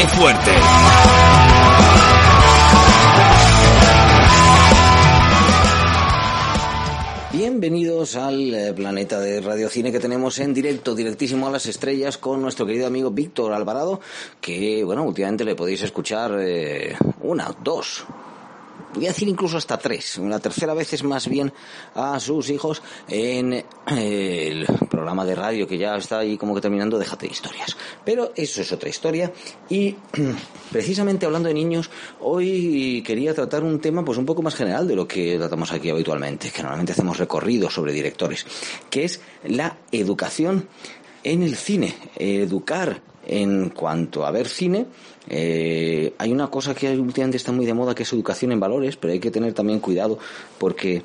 ¡Qué fuerte! Bienvenidos al eh, planeta de radiocine que tenemos en directo, directísimo a las estrellas con nuestro querido amigo Víctor Alvarado, que bueno, últimamente le podéis escuchar eh, una, dos, voy a decir incluso hasta tres. La tercera vez es más bien a sus hijos en eh, el programa de radio que ya está ahí como que terminando, déjate de historias. Pero eso es otra historia. Y precisamente hablando de niños, hoy quería tratar un tema pues un poco más general de lo que tratamos aquí habitualmente, que normalmente hacemos recorridos sobre directores, que es la educación en el cine. Educar en cuanto a ver cine, eh, hay una cosa que últimamente está muy de moda que es educación en valores, pero hay que tener también cuidado porque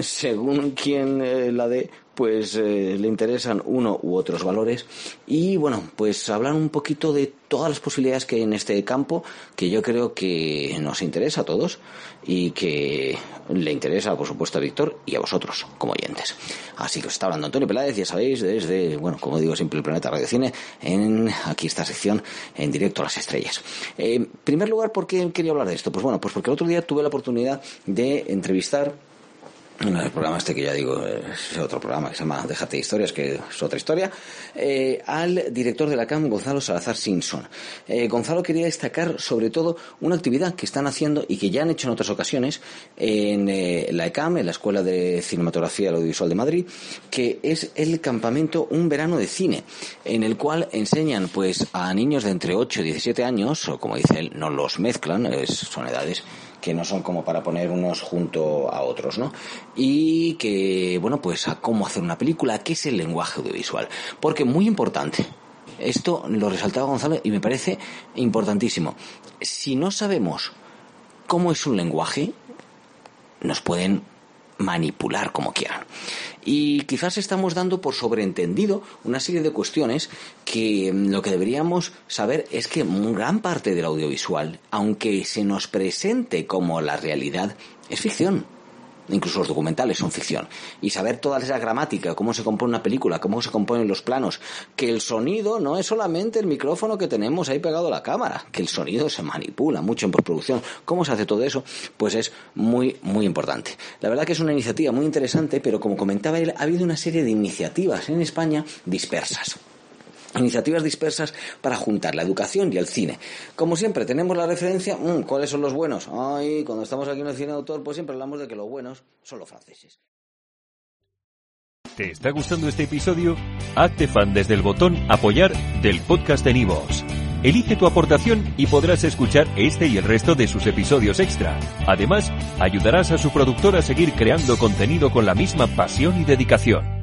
según quien eh, la dé, pues eh, le interesan uno u otros valores. Y bueno, pues hablar un poquito de todas las posibilidades que hay en este campo, que yo creo que nos interesa a todos y que le interesa, por supuesto, a Víctor y a vosotros como oyentes. Así que os está hablando Antonio Peláez, ya sabéis, desde, bueno, como digo siempre, el Planeta Radio Cine, en aquí esta sección en directo a las estrellas. Eh, en primer lugar, ¿por qué quería hablar de esto? Pues bueno, pues porque el otro día tuve la oportunidad de entrevistar en el programa este que ya digo es otro programa que se llama Déjate historias que es otra historia eh, al director de la CAM Gonzalo Salazar Simpson. Eh, Gonzalo quería destacar sobre todo una actividad que están haciendo y que ya han hecho en otras ocasiones en eh, la ECAM en la Escuela de Cinematografía y Audiovisual de Madrid que es el campamento Un Verano de Cine en el cual enseñan pues a niños de entre 8 y 17 años o como dice él no los mezclan es, son edades que no son como para poner unos junto a otros, ¿no? Y que, bueno, pues a cómo hacer una película, qué es el lenguaje audiovisual. Porque muy importante, esto lo resaltaba Gonzalo y me parece importantísimo. Si no sabemos cómo es un lenguaje, nos pueden manipular como quieran. Y quizás estamos dando por sobreentendido una serie de cuestiones que mm, lo que deberíamos saber es que gran parte del audiovisual, aunque se nos presente como la realidad, es ficción incluso los documentales son ficción. Y saber toda esa gramática, cómo se compone una película, cómo se componen los planos, que el sonido no es solamente el micrófono que tenemos ahí pegado a la cámara, que el sonido se manipula mucho en postproducción. ¿Cómo se hace todo eso? Pues es muy, muy importante. La verdad que es una iniciativa muy interesante, pero como comentaba él, ha habido una serie de iniciativas en España dispersas iniciativas dispersas para juntar la educación y el cine. Como siempre, tenemos la referencia, mm, ¿cuáles son los buenos? Ay, cuando estamos aquí en el cine de autor, pues siempre hablamos de que los buenos son los franceses. ¿Te está gustando este episodio? Hazte fan desde el botón apoyar del podcast de Nivos. Elige tu aportación y podrás escuchar este y el resto de sus episodios extra. Además, ayudarás a su productor a seguir creando contenido con la misma pasión y dedicación.